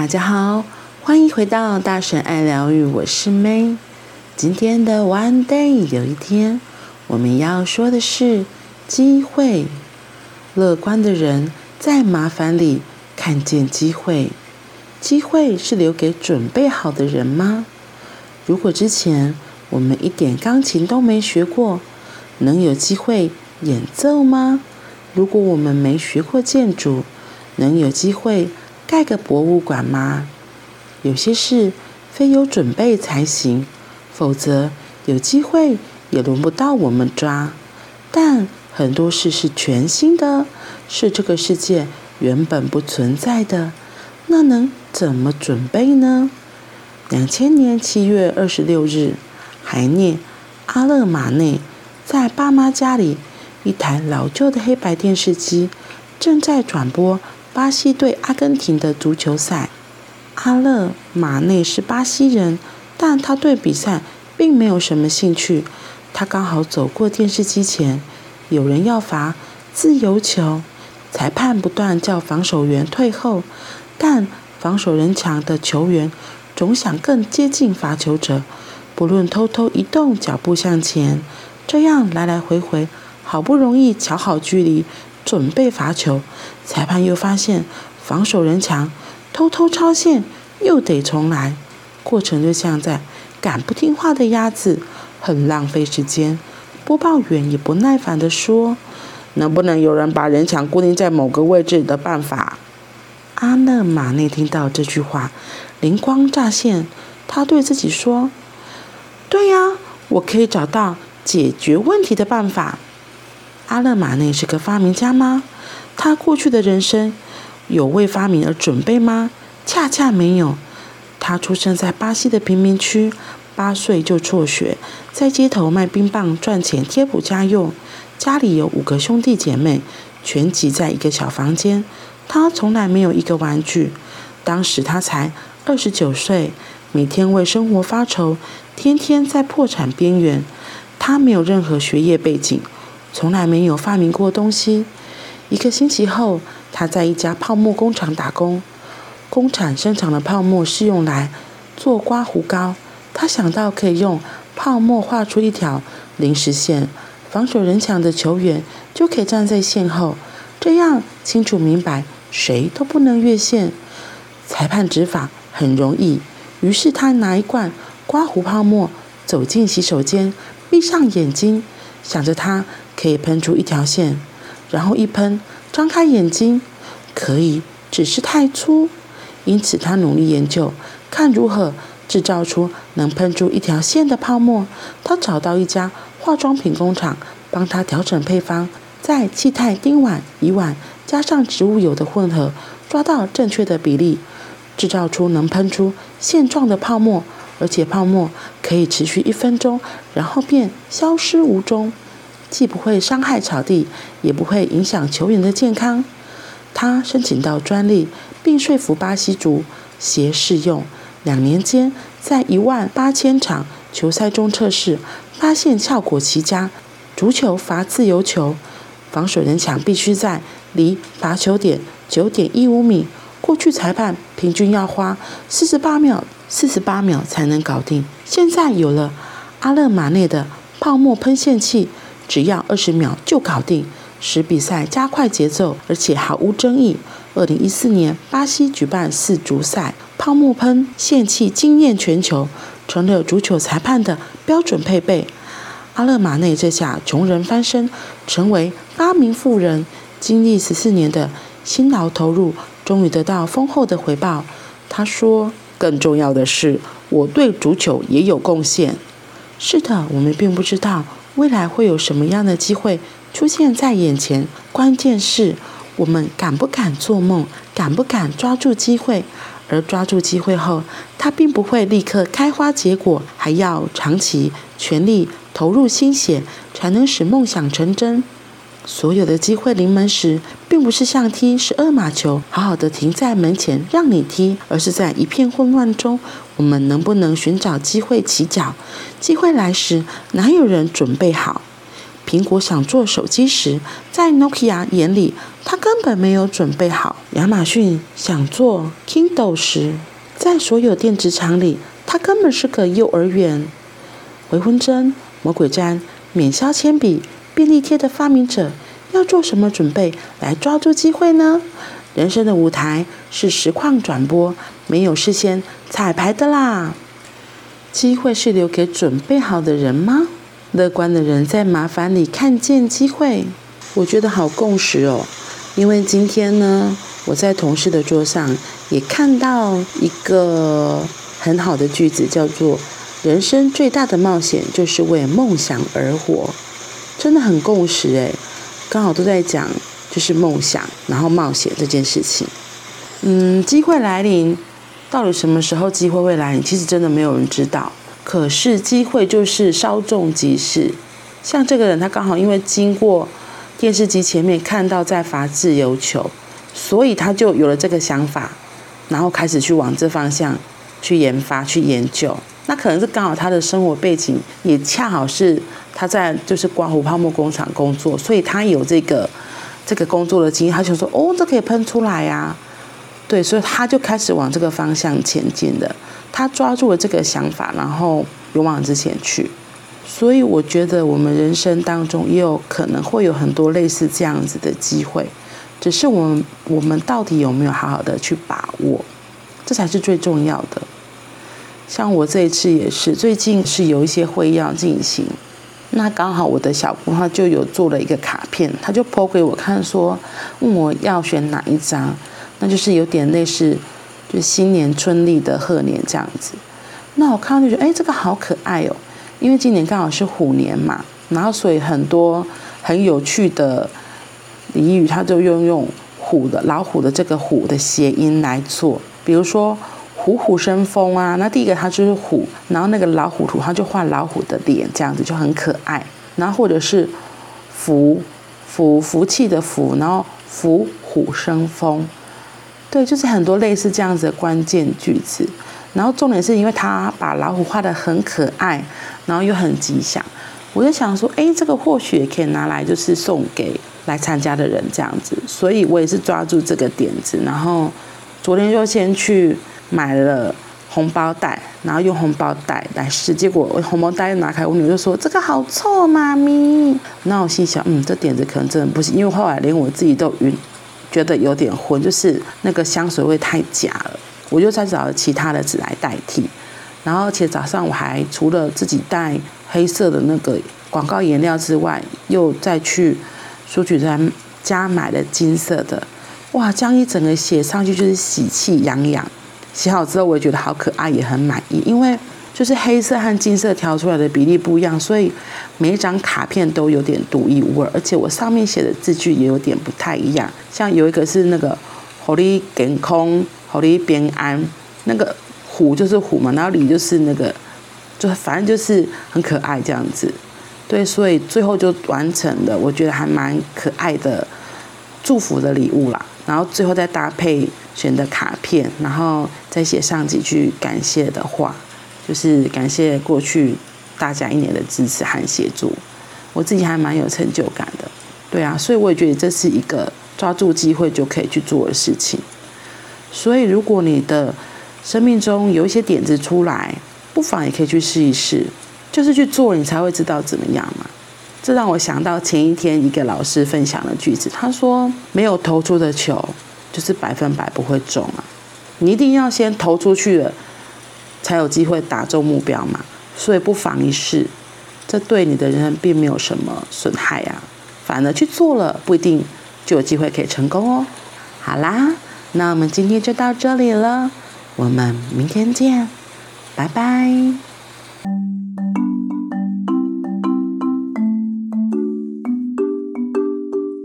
大家好，欢迎回到大神爱疗愈，我是 May。今天的 One Day 有一天，我们要说的是机会。乐观的人在麻烦里看见机会，机会是留给准备好的人吗？如果之前我们一点钢琴都没学过，能有机会演奏吗？如果我们没学过建筑，能有机会盖个博物馆吗？有些事非有准备才行，否则有机会也轮不到我们抓。但很多事是全新的，是这个世界原本不存在的，那能怎么准备呢？两千年七月二十六日，海涅·阿勒马内在爸妈家里，一台老旧的黑白电视机正在转播。巴西对阿根廷的足球赛，阿勒马内是巴西人，但他对比赛并没有什么兴趣。他刚好走过电视机前，有人要罚自由球，裁判不断叫防守员退后，但防守人墙的球员总想更接近罚球者，不论偷偷移动脚步向前，这样来来回回，好不容易瞧好距离。准备罚球，裁判又发现防守人墙偷偷超线，又得重来。过程就像在赶不听话的鸭子，很浪费时间。播报员也不耐烦地说：“能不能有人把人墙固定在某个位置的办法？”阿勒马内听到这句话，灵光乍现，他对自己说：“对呀，我可以找到解决问题的办法。”阿勒马内是个发明家吗？他过去的人生有为发明而准备吗？恰恰没有。他出生在巴西的贫民区，八岁就辍学，在街头卖冰棒赚钱贴补家用。家里有五个兄弟姐妹，全挤在一个小房间。他从来没有一个玩具。当时他才二十九岁，每天为生活发愁，天天在破产边缘。他没有任何学业背景。从来没有发明过东西。一个星期后，他在一家泡沫工厂打工。工厂生产的泡沫是用来做刮胡膏。他想到可以用泡沫画出一条临时线，防守人墙的球员就可以站在线后，这样清楚明白谁都不能越线。裁判执法很容易，于是他拿一罐刮胡泡沫走进洗手间，闭上眼睛，想着他。可以喷出一条线，然后一喷，张开眼睛，可以，只是太粗。因此，他努力研究，看如何制造出能喷出一条线的泡沫。他找到一家化妆品工厂，帮他调整配方，在气态丁烷、乙烷加上植物油的混合，抓到正确的比例，制造出能喷出线状的泡沫，而且泡沫可以持续一分钟，然后便消失无踪。既不会伤害草地，也不会影响球员的健康。他申请到专利，并说服巴西足协试用。两年间，在一万八千场球赛中测试，发现效果奇佳。足球罚自由球，防守人墙必须在离罚球点九点一五米。过去裁判平均要花四十八秒，四十八秒才能搞定。现在有了阿勒马内的泡沫喷线器。只要二十秒就搞定，使比赛加快节奏，而且毫无争议。二零一四年，巴西举办世足赛，泡沫喷线器惊艳全球，成了足球裁判的标准配备。阿勒马内这下穷人翻身，成为发明富人，经历十四年的辛劳投入，终于得到丰厚的回报。他说：“更重要的是，我对足球也有贡献。”是的，我们并不知道。未来会有什么样的机会出现在眼前？关键是我们敢不敢做梦，敢不敢抓住机会。而抓住机会后，它并不会立刻开花结果，还要长期全力投入心血，才能使梦想成真。所有的机会临门时，并不是像踢十二码球，好好的停在门前让你踢，而是在一片混乱中，我们能不能寻找机会起脚？机会来时，哪有人准备好？苹果想做手机时，在 Nokia 眼里他根本没有准备好。亚马逊想做 Kindle 时，在所有电子厂里，他根本是个幼儿园。回魂针、魔鬼毡、免削铅笔、便利贴的发明者，要做什么准备来抓住机会呢？人生的舞台是实况转播，没有事先彩排的啦。机会是留给准备好的人吗？乐观的人在麻烦里看见机会，我觉得好共识哦。因为今天呢，我在同事的桌上也看到一个很好的句子，叫做“人生最大的冒险就是为梦想而活”，真的很共识诶。刚好都在讲就是梦想，然后冒险这件事情。嗯，机会来临，到底什么时候机会会来临？其实真的没有人知道。可是机会就是稍纵即逝。像这个人，他刚好因为经过电视机前面看到在罚自由球，所以他就有了这个想法，然后开始去往这方向去研发、去研究。那可能是刚好他的生活背景也恰好是。他在就是刮胡泡沫工厂工作，所以他有这个这个工作的经验。他就说：“哦，这可以喷出来呀、啊。”对，所以他就开始往这个方向前进的。他抓住了这个想法，然后勇往直前去。所以我觉得我们人生当中也有可能会有很多类似这样子的机会，只是我们我们到底有没有好好的去把握，这才是最重要的。像我这一次也是，最近是有一些会议要进行。那刚好我的小姑她就有做了一个卡片，她就 po 给我看，说问我要选哪一张，那就是有点类似，就新年春丽的贺年这样子。那我看到就觉得，哎，这个好可爱哦，因为今年刚好是虎年嘛，然后所以很多很有趣的俚语，它就用用虎的老虎的这个虎的谐音来做，比如说。虎虎生风啊，那第一个它就是虎，然后那个老虎图它就画老虎的脸，这样子就很可爱。然后或者是福福福气的福，然后虎虎生风，对，就是很多类似这样子的关键句子。然后重点是因为他把老虎画得很可爱，然后又很吉祥，我就想说，哎，这个或许也可以拿来就是送给来参加的人这样子。所以我也是抓住这个点子，然后昨天就先去。买了红包袋，然后用红包袋来试，结果红包袋拿开，我女儿就说：“这个好臭，妈咪。”那我心想：“嗯，这点子可能真的不行，因为后来连我自己都晕，觉得有点混，就是那个香水味太假了。”我就再找了其他的纸来代替。然后，而且早上我还除了自己带黑色的那个广告颜料之外，又再去书局在家买了金色的。哇，这样一整个写上去就是喜气洋洋。写好之后，我也觉得好可爱，也很满意。因为就是黑色和金色调出来的比例不一样，所以每一张卡片都有点独一无二。而且我上面写的字句也有点不太一样，像有一个是那个“狐狸健康，狐狸平安”，那个虎就是虎嘛，然后里就是那个，就反正就是很可爱这样子。对，所以最后就完成了，我觉得还蛮可爱的祝福的礼物啦。然后最后再搭配选的卡片，然后再写上几句感谢的话，就是感谢过去大家一年的支持和协助，我自己还蛮有成就感的。对啊，所以我也觉得这是一个抓住机会就可以去做的事情。所以如果你的生命中有一些点子出来，不妨也可以去试一试，就是去做，你才会知道怎么样嘛。这让我想到前一天一个老师分享的句子，他说：“没有投出的球，就是百分百不会中啊！你一定要先投出去了，才有机会打中目标嘛。所以不妨一试，这对你的人生并没有什么损害啊，反而去做了，不一定就有机会可以成功哦。好啦，那我们今天就到这里了，我们明天见，拜拜。”